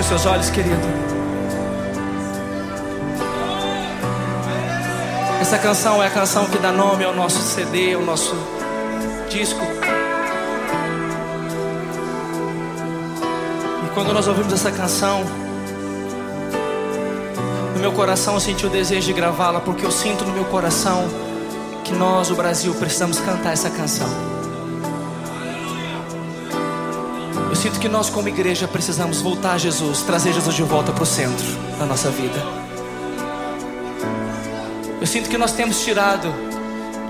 Feche seus olhos, querido. Essa canção é a canção que dá nome ao nosso CD, ao nosso disco. E quando nós ouvimos essa canção, no meu coração eu senti o desejo de gravá-la, porque eu sinto no meu coração que nós, o Brasil, precisamos cantar essa canção. Sinto que nós, como igreja, precisamos voltar a Jesus, trazer Jesus de volta para o centro da nossa vida. Eu sinto que nós temos tirado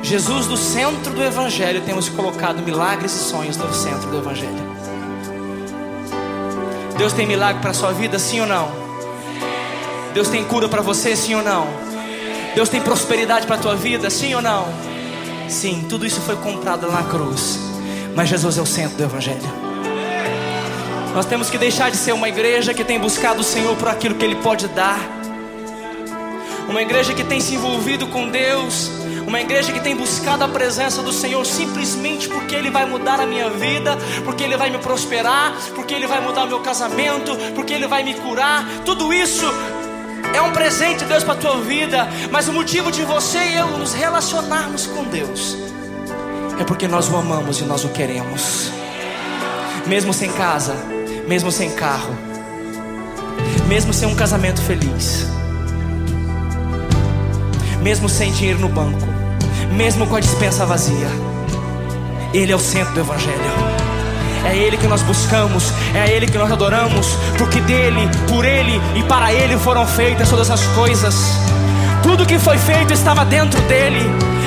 Jesus do centro do Evangelho, temos colocado milagres e sonhos no centro do Evangelho. Deus tem milagre para sua vida, sim ou não? Deus tem cura para você, sim ou não? Deus tem prosperidade para a tua vida, sim ou não? Sim, tudo isso foi comprado na cruz. Mas Jesus é o centro do Evangelho. Nós temos que deixar de ser uma igreja que tem buscado o Senhor por aquilo que Ele pode dar. Uma igreja que tem se envolvido com Deus. Uma igreja que tem buscado a presença do Senhor simplesmente porque Ele vai mudar a minha vida, porque Ele vai me prosperar, porque Ele vai mudar o meu casamento, porque Ele vai me curar. Tudo isso é um presente de Deus para a tua vida, mas o motivo de você e eu nos relacionarmos com Deus é porque nós o amamos e nós o queremos. Mesmo sem casa, mesmo sem carro, mesmo sem um casamento feliz, mesmo sem dinheiro no banco, mesmo com a dispensa vazia, Ele é o centro do Evangelho. É Ele que nós buscamos, é Ele que nós adoramos, porque dele, por Ele e para Ele foram feitas todas as coisas. Tudo que foi feito estava dentro dele.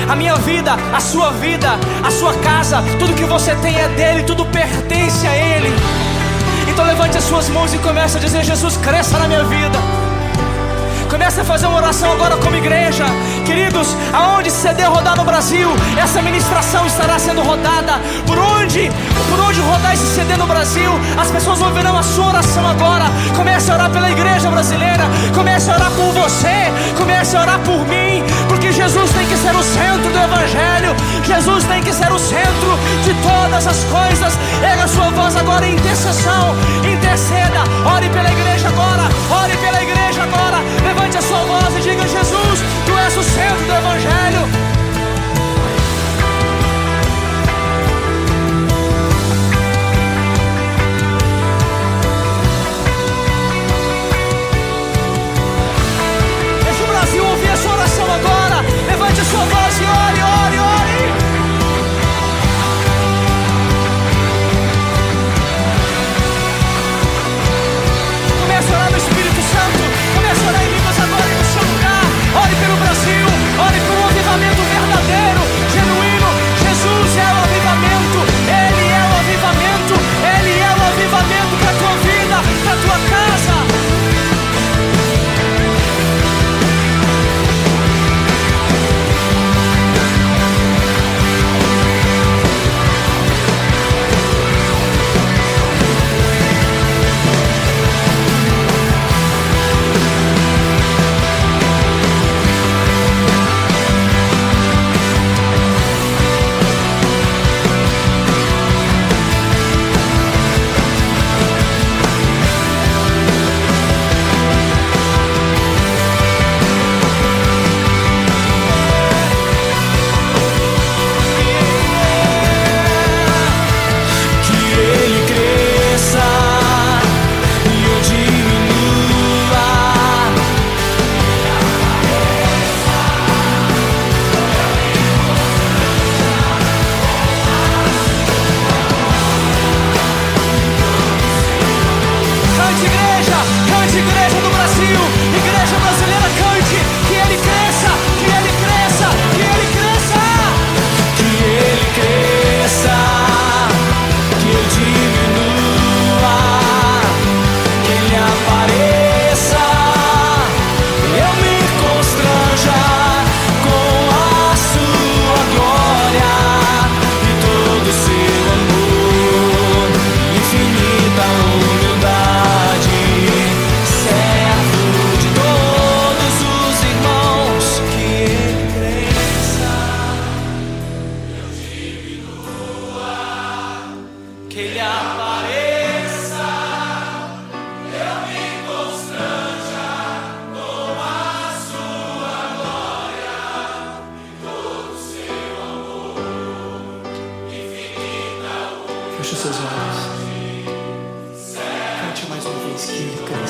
A minha vida, a sua vida, a sua casa, tudo que você tem é dele, tudo pertence a Ele. As suas mãos e comece a dizer: Jesus, cresça na minha vida. Comece a fazer uma oração agora como igreja. Queridos, aonde CD rodar no Brasil, essa ministração estará sendo rodada. Por onde, por onde rodar esse CD no Brasil, as pessoas ouvirão a sua oração agora. Comece a orar pela igreja brasileira. Comece a orar por você. Comece a orar por mim. Jesus tem que ser o centro do Evangelho. Jesus tem que ser o centro de todas as coisas. Erga sua voz agora em intercessão. Interceda. Ore pela igreja agora. que ele apareça, eu me constranja com a sua glória e todo o seu amor infinita. Feche seus olhos. Cante mais uma vez, química.